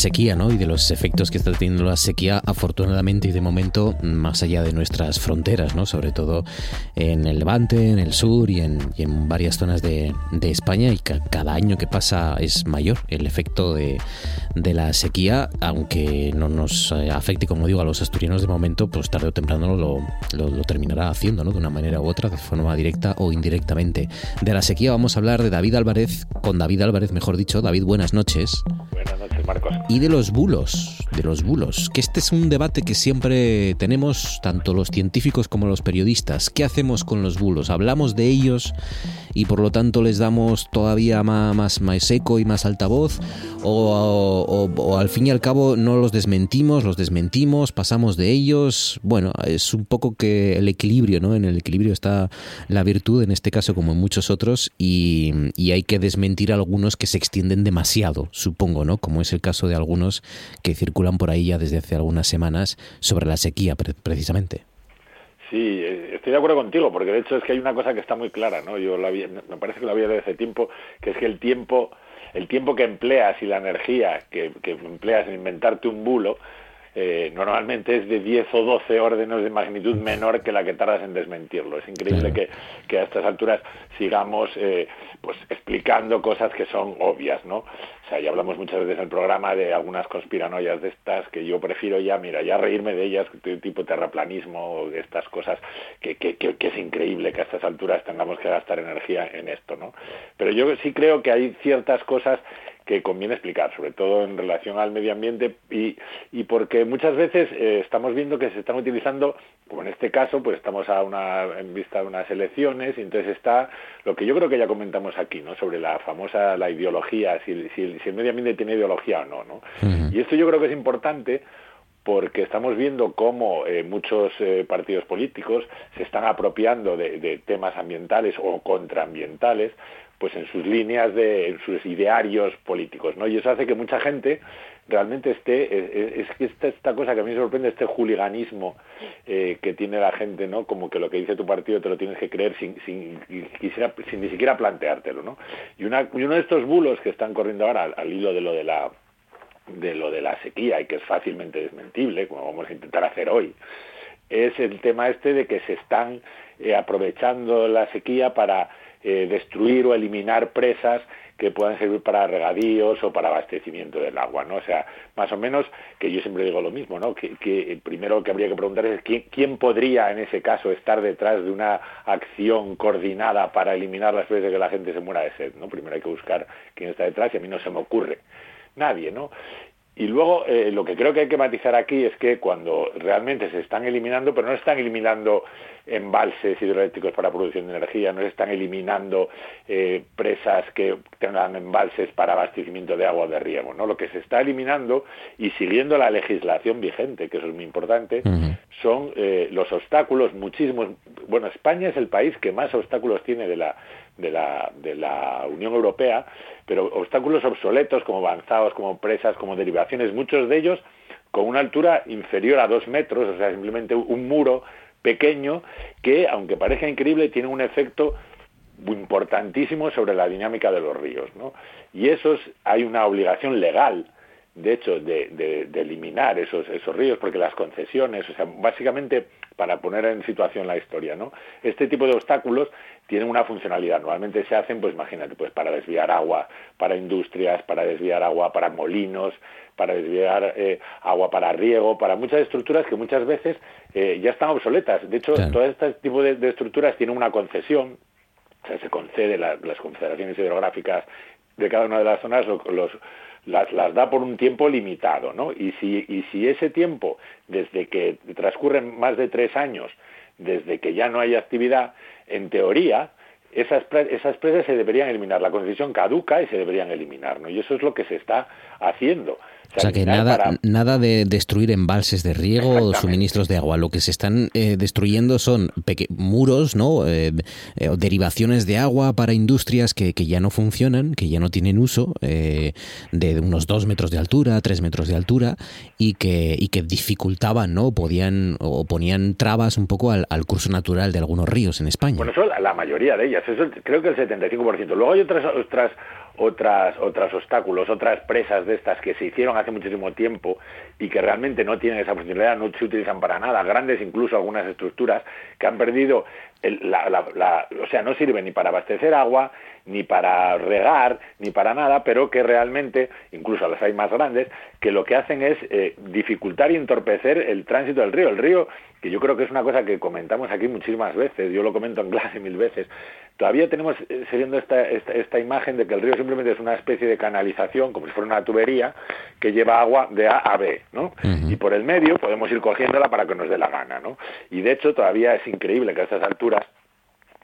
Sequía ¿no? y de los efectos que está teniendo la sequía, afortunadamente y de momento, más allá de nuestras fronteras, ¿no? sobre todo en el Levante, en el sur y en, en varias zonas de, de España. Y ca- cada año que pasa es mayor el efecto de, de la sequía, aunque no nos eh, afecte, como digo, a los asturianos de momento, pues tarde o temprano lo, lo- lo terminará haciendo ¿no? de una manera u otra, de forma directa o indirectamente. De la sequía vamos a hablar de David Álvarez, con David Álvarez, mejor dicho. David, buenas noches. Buenas noches. Y de los bulos, de los bulos, que este es un debate que siempre tenemos tanto los científicos como los periodistas. ¿Qué hacemos con los bulos? ¿Hablamos de ellos y por lo tanto les damos todavía más, más, más eco y más altavoz? O, o- al fin y al cabo no los desmentimos, los desmentimos, pasamos de ellos? Bueno, es un poco que el equilibrio, ¿no? En el equilibrio está la virtud, en este caso como en muchos otros, y hay que desmentir algunos que se extienden demasiado, supongo, ¿no? Como es el caso de algunos que circulan por ahí ya desde hace algunas semanas sobre la sequía, pre- precisamente. Sí, eh, estoy de acuerdo contigo, porque de hecho es que hay una cosa que está muy clara, ¿no? Yo la había- me parece que lo había desde hace tiempo, que es que el tiempo, el tiempo que empleas y la energía que, que empleas en inventarte un bulo, eh, normalmente es de 10 o 12 órdenes de magnitud menor que la que tardas en desmentirlo. Es increíble que, que a estas alturas sigamos eh, pues explicando cosas que son obvias, ¿no? O sea, ya hablamos muchas veces en el programa de algunas conspiranoias de estas que yo prefiero ya, mira, ya reírme de ellas, de tipo terraplanismo, de estas cosas, que, que, que, que es increíble que a estas alturas tengamos que gastar energía en esto, ¿no? Pero yo sí creo que hay ciertas cosas que conviene explicar, sobre todo en relación al medio ambiente y, y porque muchas veces eh, estamos viendo que se están utilizando, como en este caso, pues estamos a una, en vista de unas elecciones y entonces está lo que yo creo que ya comentamos aquí, ¿no? Sobre la famosa, la ideología, si, si, si el medio ambiente tiene ideología o no, ¿no? Y esto yo creo que es importante porque estamos viendo cómo eh, muchos eh, partidos políticos se están apropiando de, de temas ambientales o contraambientales pues en sus líneas de en sus idearios políticos no y eso hace que mucha gente realmente esté es, que esta, esta cosa que a mí me sorprende este juliganismo eh, que tiene la gente no como que lo que dice tu partido te lo tienes que creer sin sin, quisiera, sin ni siquiera planteártelo no y una y uno de estos bulos que están corriendo ahora al, al hilo de lo de la de lo de la sequía y que es fácilmente desmentible, como vamos a intentar hacer hoy, es el tema este de que se están eh, aprovechando la sequía para eh, destruir o eliminar presas que puedan servir para regadíos o para abastecimiento del agua, ¿no? O sea, más o menos, que yo siempre digo lo mismo, ¿no? Que, que primero que habría que preguntar es quién, quién podría en ese caso estar detrás de una acción coordinada para eliminar las presas de que la gente se muera de sed, ¿no? Primero hay que buscar quién está detrás y a mí no se me ocurre nadie, ¿no? Y luego eh, lo que creo que hay que matizar aquí es que cuando realmente se están eliminando, pero no se están eliminando embalses hidroeléctricos para producción de energía, no se están eliminando eh, presas que tengan embalses para abastecimiento de agua de riego, ¿no? Lo que se está eliminando y siguiendo la legislación vigente, que eso es muy importante, son eh, los obstáculos, muchísimos. Bueno, España es el país que más obstáculos tiene de la, de la, de la Unión Europea, pero obstáculos obsoletos como avanzados, como presas, como derivaciones, muchos de ellos con una altura inferior a dos metros, o sea, simplemente un muro pequeño que, aunque parezca increíble, tiene un efecto importantísimo sobre la dinámica de los ríos. ¿no? Y eso hay una obligación legal, de hecho, de, eliminar esos, esos ríos, porque las concesiones, o sea, básicamente, para poner en situación la historia, ¿no? Este tipo de obstáculos tienen una funcionalidad. Normalmente se hacen, pues imagínate, pues para desviar agua para industrias, para desviar agua para molinos, para desviar eh, agua para riego, para muchas estructuras que muchas veces eh, ya están obsoletas. De hecho, todo este tipo de, estructuras tienen una concesión, o sea, se concede las confederaciones hidrográficas de cada una de las zonas los, las, las, da por un tiempo limitado, ¿no? Y si, y si ese tiempo, desde que transcurren más de tres años, desde que ya no hay actividad, en teoría, esas, esas presas se deberían eliminar. La concesión caduca y se deberían eliminar, ¿no? Y eso es lo que se está haciendo. O sea, que nada, nada de destruir embalses de riego o suministros de agua. Lo que se están eh, destruyendo son muros, ¿no? Eh, eh, derivaciones de agua para industrias que, que, ya no funcionan, que ya no tienen uso, de unos dos metros de altura, tres metros de altura, y que, y que dificultaban, ¿no? Podían o ponían trabas un poco al, curso natural de algunos ríos en España. Bueno, eso la mayoría de ellas, eso creo que el 75%. Luego hay otras, otras otras, otros obstáculos, otras presas de estas que se hicieron hace muchísimo tiempo y que realmente no tienen esa funcionalidad, no se utilizan para nada, grandes incluso algunas estructuras que han perdido, la, o sea, no sirven ni para abastecer agua, ni para regar, ni para nada, pero que realmente, incluso las hay más grandes, que lo que hacen es eh, dificultar y entorpecer el tránsito del río. El río, que yo creo que es una cosa que comentamos aquí muchísimas veces, yo lo comento en clase mil veces, todavía tenemos eh, siguiendo esta, esta, imagen de que el río simplemente es una especie de canalización, como si fuera una tubería, que lleva agua de A a B, ¿no? Y por el medio podemos ir cogiéndola para que nos dé la gana, ¿no? Y de hecho todavía es increíble que a estas alturas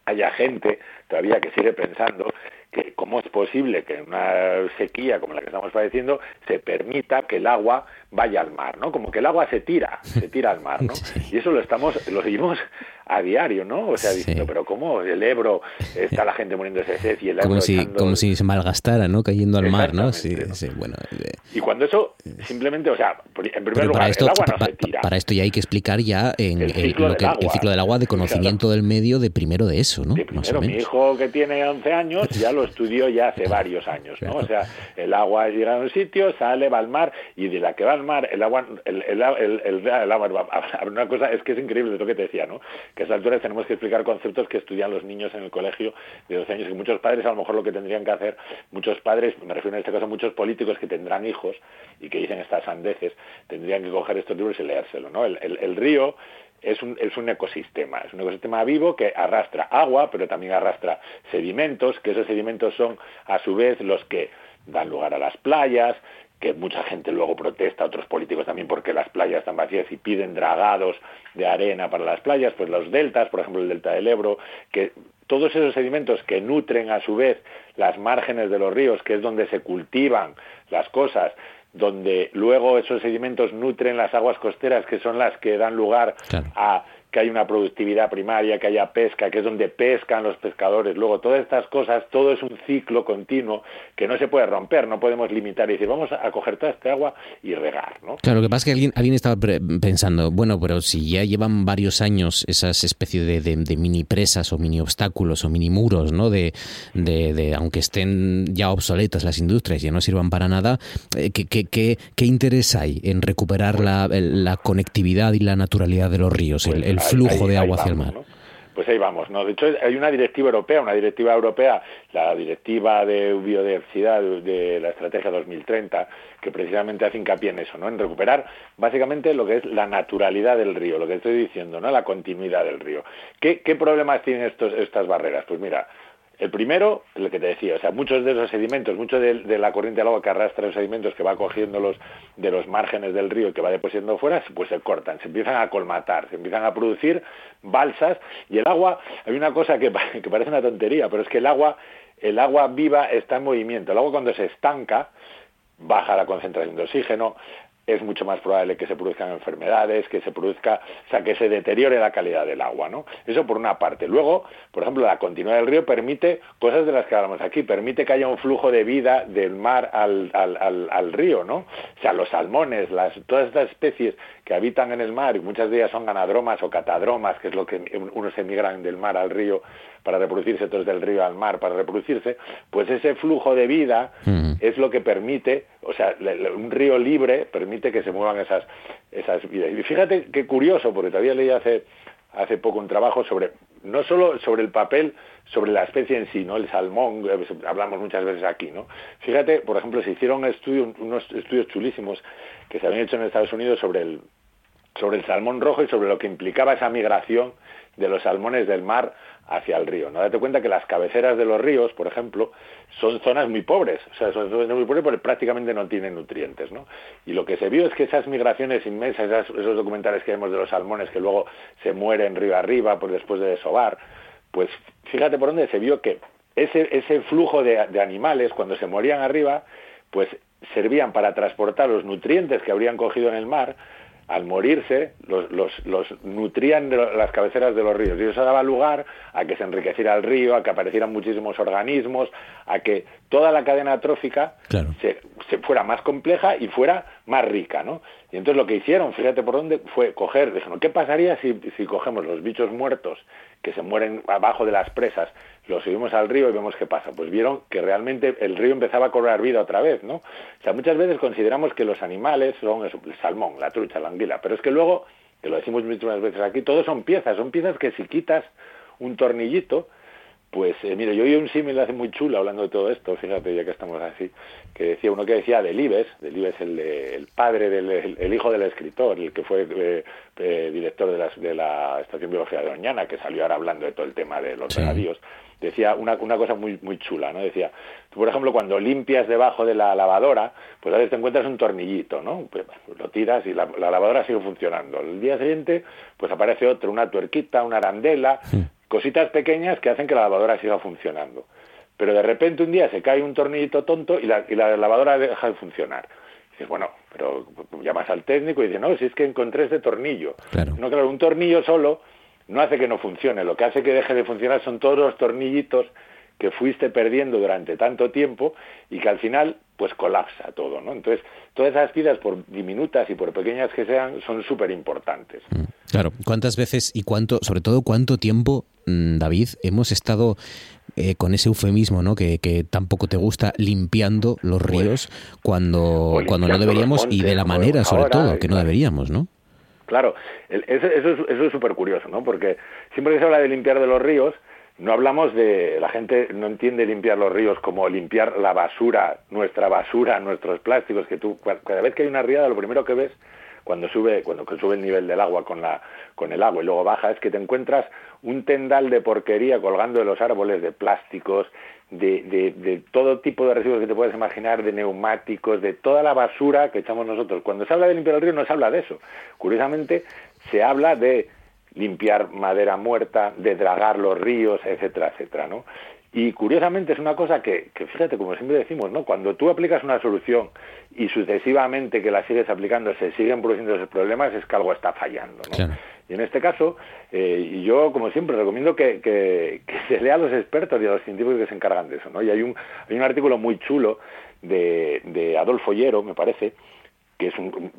haya gente todavía que sigue pensando que cómo es posible que en una sequía como la que estamos padeciendo se permita que el agua vaya al mar, ¿no? Como que el agua se tira, se tira al mar, ¿no? Y eso lo estamos, lo seguimos a diario, ¿no? O sea, diciendo, pero ¿cómo el Ebro está la gente muriendo de sed y el como si, como si se malgastara, ¿no? Cayendo al mar, ¿no? Sí, sí, bueno. Eh, y cuando eso simplemente, o sea, en primer lugar, el agua no se tira. Para esto ya hay que explicar ya en el ciclo, del, agua. el ciclo del agua de conocimiento del medio de primero de eso, ¿no? De primero, mi hijo que tiene 11 años ya lo estudió ya hace varios años, ¿no? O sea, el agua llega a un sitio, sale, va al mar y de la que va al mar, el agua, el, el, el, el agua una cosa, es que es increíble lo que te decía, ¿no? Que a esas alturas tenemos que explicar conceptos que estudian los niños en el colegio de 12 años y muchos padres a lo mejor lo que tendrían que hacer, muchos padres, me refiero en este caso a muchos políticos que tendrán hijos y que dicen estas sandeces, tendrían que coger estos libros y leérselo. ¿no? El, el, río es un, es un, ecosistema, es un ecosistema vivo que arrastra agua, pero también arrastra sedimentos, que esos sedimentos son a su vez los que dan lugar a las playas, que mucha gente luego protesta, otros políticos también porque las playas están vacías y piden dragados de arena para las playas, pues los deltas, por ejemplo el delta del Ebro, que todos esos sedimentos que nutren a su vez las márgenes de los ríos, que es donde se cultivan las cosas, donde luego esos sedimentos nutren las aguas costeras, que son las que dan lugar a que hay una productividad primaria, que haya pesca, que es donde pescan los pescadores. Luego, todas estas cosas, todo es un ciclo continuo que no se puede romper, no podemos limitar y decir, vamos a coger toda esta agua y regar. ¿no? Claro, lo que pasa es que alguien, alguien estaba pensando, bueno, pero si ya llevan varios años esas especies de, mini presas o mini obstáculos o mini muros, ¿no? De, de, aunque estén ya obsoletas las industrias ya no sirvan para nada, eh, ¿qué, qué, qué, interés hay en recuperar la, la, conectividad y la naturalidad de los ríos, el flujo de agua hacia el mar. Pues ahí vamos, ¿no? De hecho, hay una directiva europea, una directiva europea, la directiva de biodiversidad de la Estrategia 2030, que precisamente hace hincapié en eso, ¿no? En recuperar básicamente lo que es la naturalidad del río, lo que estoy diciendo, ¿no? La continuidad del río. ¿Qué, qué problemas tienen estos, estas barreras? Pues mira, el primero, lo que te decía, o sea, muchos de esos sedimentos, mucho de, la corriente del agua que arrastra los sedimentos que va cogiendo los, de los márgenes del río y que va depositando fuera, pues se cortan, se empiezan a colmatar, se empiezan a producir balsas y el agua, hay una cosa que, que parece una tontería, pero es que el agua, el agua viva está en movimiento. El agua cuando se estanca, baja la concentración de oxígeno, es mucho más probable que se produzcan enfermedades, que se produzca, o sea, que se deteriore la calidad del agua, ¿no? Eso por una parte. Luego, por ejemplo, la continuidad del río permite cosas de las que hablamos aquí, permite que haya un flujo de vida del mar al, al, al, río, ¿no? O sea, los salmones, las, todas estas especies que habitan en el mar, y muchas de ellas son ganadromas o catadromas, que es lo que unos emigran del mar al río para reproducirse, otros del río al mar para reproducirse, pues ese flujo de vida es lo que permite, o sea, un río libre permite que se muevan esas, esas vidas. Y fíjate qué curioso, porque todavía leí hace, hace poco un trabajo sobre, no solo sobre el papel, sobre la especie en sí, ¿no? El salmón, eh, hablamos muchas veces aquí, ¿no? Fíjate, por ejemplo, se hicieron estudios, unos estudios chulísimos que se habían hecho en Estados Unidos sobre el, sobre el salmón rojo y sobre lo que implicaba esa migración de los salmones del mar hacia el río. ¿no? Date cuenta que las cabeceras de los ríos, por ejemplo, son zonas muy pobres, o sea, son zonas muy pobres porque prácticamente no tienen nutrientes, ¿no? Y lo que se vio es que esas migraciones inmensas, esos documentales que vemos de los salmones que luego se mueren río arriba pues después de desovar, pues fíjate por dónde se vio que ese, ese flujo de, de animales, cuando se morían arriba, pues servían para transportar los nutrientes que habrían cogido en el mar al morirse, los, los, los, nutrían las cabeceras de los ríos. Y eso daba lugar a que se enriqueciera el río, a que aparecieran muchísimos organismos, a que toda la cadena trófica se, se, fuera más compleja y fuera más rica, ¿no? Y entonces lo que hicieron, fíjate por dónde, fue coger, dijeron, ¿qué pasaría si, si cogemos los bichos muertos que se mueren abajo de las presas lo subimos al río y vemos qué pasa. Pues vieron que realmente el río empezaba a cobrar vida otra vez, ¿no? O sea, muchas veces consideramos que los animales son el salmón, la trucha, la anguila, pero es que luego, que lo decimos muchas veces aquí, todos son piezas, son piezas que si quitas un tornillito, pues eh, mire, yo oí un símil hace muy chulo hablando de todo esto, fíjate ya que estamos así, que decía uno que decía Delibes, Delibes el, el padre del el, hijo del escritor, el que fue eh, eh, director de la, de la Estación Biológica de Doñana, que salió ahora hablando de todo el tema de los regadíos, decía una, una cosa muy, muy chula, ¿no? Decía, tú por ejemplo cuando limpias debajo de la lavadora, pues a veces te encuentras un tornillito, ¿no? Pues, pues lo tiras y la, lavadora sigue funcionando. El día siguiente, pues aparece otro, una tuerquita, una arandela, cositas pequeñas que hacen que la lavadora siga funcionando. Pero de repente un día se cae un tornillito tonto y la, y la lavadora deja de funcionar. dices, bueno, pero llamas al técnico y dices, no, si es que encontré este tornillo. No, claro, un tornillo solo no hace que no funcione, lo que hace que deje de funcionar son todos los tornillitos que fuiste perdiendo durante tanto tiempo y que al final pues colapsa todo, ¿no? Entonces, todas esas vidas, por diminutas y por pequeñas que sean, son súper importantes. Mm, claro, ¿cuántas veces y cuánto, sobre todo cuánto tiempo, David, hemos estado eh, con ese eufemismo, ¿no? Que, que, tampoco te gusta, limpiando los pues, ríos cuando, cuando no deberíamos y de la manera, sobre todo, que no deberíamos, ¿no? Claro, eso, es súper curioso, ¿no? Porque siempre que se habla de limpiar de los ríos, no hablamos de, la gente no entiende limpiar los ríos como limpiar la basura, nuestra basura, nuestros plásticos, que tú, cada vez que hay una riada, lo primero que ves cuando sube, cuando sube el nivel del agua con, la, con el agua y luego baja, es que te encuentras un tendal de porquería colgando de los árboles, de plásticos, de, de, todo tipo de residuos que te puedes imaginar, de neumáticos, de toda la basura que echamos nosotros. Cuando se habla de limpiar el río no se habla de eso. Curiosamente, se habla de limpiar madera muerta, de dragar los ríos, etcétera, etcétera, ¿no? Y curiosamente es una cosa que, que, fíjate, como siempre decimos, ¿no? Cuando tú aplicas una solución y sucesivamente que la sigues aplicando se siguen produciendo esos problemas, es que algo está fallando, ¿no? Y en este caso, eh, yo, como siempre, recomiendo que, que, se lea a los expertos y a los científicos que se encargan de eso. ¿no? Y hay un, hay un artículo muy chulo de, de Adolfo Hierro, me parece, que es un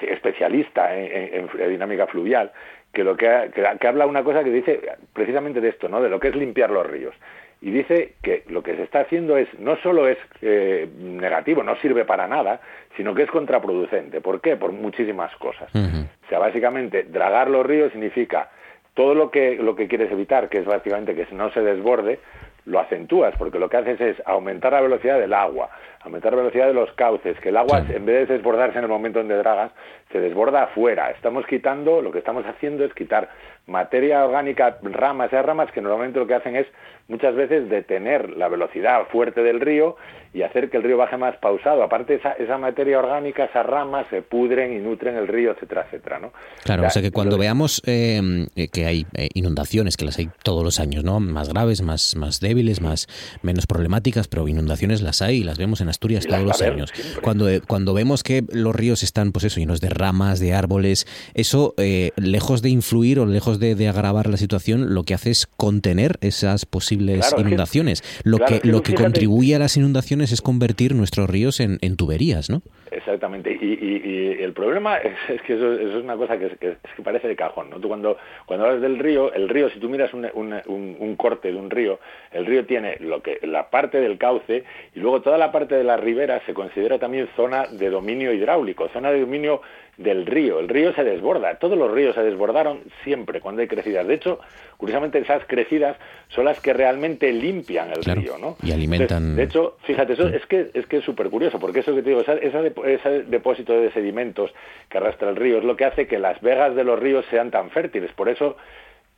especialista en, dinámica fluvial, que lo que, que, habla una cosa que dice precisamente de esto, ¿no? De lo que es limpiar los ríos. Y dice que lo que se está haciendo es no solo es eh, negativo, no sirve para nada, sino que es contraproducente. ¿Por qué? Por muchísimas cosas. O sea, básicamente, dragar los ríos significa todo lo que, lo que quieres evitar, que es básicamente que no se desborde, lo acentúas, porque lo que haces es aumentar la velocidad del agua, aumentar la velocidad de los cauces, que el agua, en vez de desbordarse en el momento donde dragas, se desborda afuera. Estamos quitando, lo que estamos haciendo es quitar materia orgánica, ramas, esas ramas que normalmente lo que hacen es muchas veces detener la velocidad fuerte del río y hacer que el río baje más pausado. Aparte, esa, esa materia orgánica, esas ramas se pudren y nutren el río, etcétera, etcétera, ¿no? Claro, o sea, que cuando veamos em, eh, que hay eh, inundaciones, que las hay todos los años, ¿no? Más graves, más, más débiles, más menos problemáticas, pero inundaciones las hay y las vemos en Asturias todos los años. Cuando, cuando vemos que los ríos están, pues eso, llenos de ramas, de árboles, eso, eh, lejos de influir o lejos de, agravar la situación, lo que hace es contener esas posibles inundaciones. lo que, lo que contribuye a las inundaciones es convertir nuestros ríos en, en tuberías, ¿no? Exactamente. Y, el problema es, que eso, es una cosa que, que, parece de cajón. ¿no? Tú cuando, cuando hablas del río, el río, si tú miras un, un, corte de un río, el río tiene lo que la parte del cauce y luego toda la parte de la ribera se considera también zona de dominio hidráulico, zona de dominio del río. El río se desborda, todos los ríos se desbordaron siempre cuando hay crecidas. De hecho, curiosamente esas crecidas son las que realmente limpian el río, ¿no? Y alimentan. de hecho, fíjate, eso es que es que es súper curioso, porque eso que te digo, ese depósito de sedimentos que arrastra el río es lo que hace que las vegas de los ríos sean tan fértiles. Por eso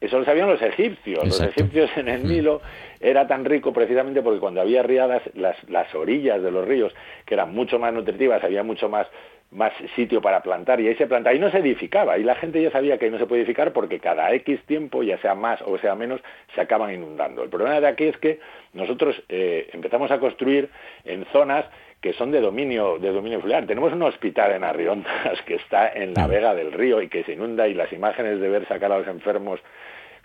eso lo sabían los egipcios. Los egipcios en el mm. Nilo era tan rico precisamente porque cuando había riadas, las, las orillas de los ríos, que eran mucho más nutritivas, había mucho más más sitio para plantar y ahí se planta, ahí no se edificaba y la gente ya sabía que ahí no se puede edificar porque cada X tiempo, ya sea más o sea menos, se acaban inundando. El problema de aquí es que nosotros eh, empezamos a construir en zonas que son de dominio de dominio fluvial. Tenemos un hospital en Arriondas que está en la vega del río y que se inunda y las imágenes de ver sacar a los enfermos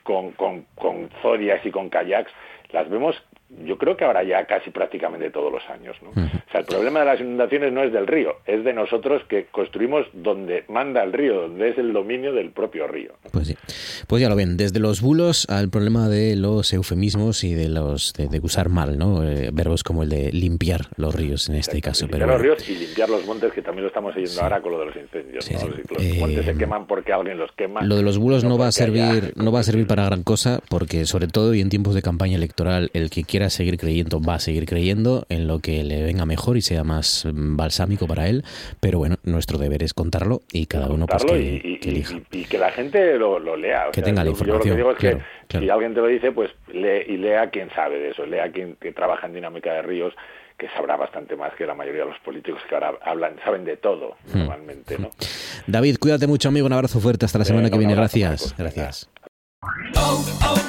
con, con, con zodias y con kayaks las vemos yo creo que ahora ya casi prácticamente todos los años. ¿no? O sea, el problema de las inundaciones no es del río, es de nosotros que construimos donde manda el río, donde es el dominio del propio río. Pues sí, pues ya lo ven, desde los bulos al problema de los eufemismos y de los de, usar mal, ¿no? Eh, verbos como el de limpiar los ríos en este caso. Limpiar los ríos y limpiar los montes, que también lo estamos oyendo ahora con lo de los incendios. Los montes se eh, queman porque alguien los quema. Lo de los bulos no, va a servir, no va a servir para gran cosa, porque sobre todo y en tiempos de campaña electoral, el que quiera quiera seguir creyendo, va a seguir creyendo en lo que le venga mejor y sea más balsámico para él. Pero bueno, nuestro deber es contarlo y cada uno pues que, y, elija. Y, que la gente lo, lea. que tenga la información. Yo lo que digo es que si alguien te lo dice, pues lee y lea quien sabe de eso, lea quien que trabaja en dinámica de ríos que sabrá bastante más que la mayoría de los políticos que ahora hablan, saben de todo hmm. normalmente, ¿no? David, cuídate mucho, amigo. Un abrazo fuerte. Hasta la semana que viene. Gracias. Gracias. Oh, oh,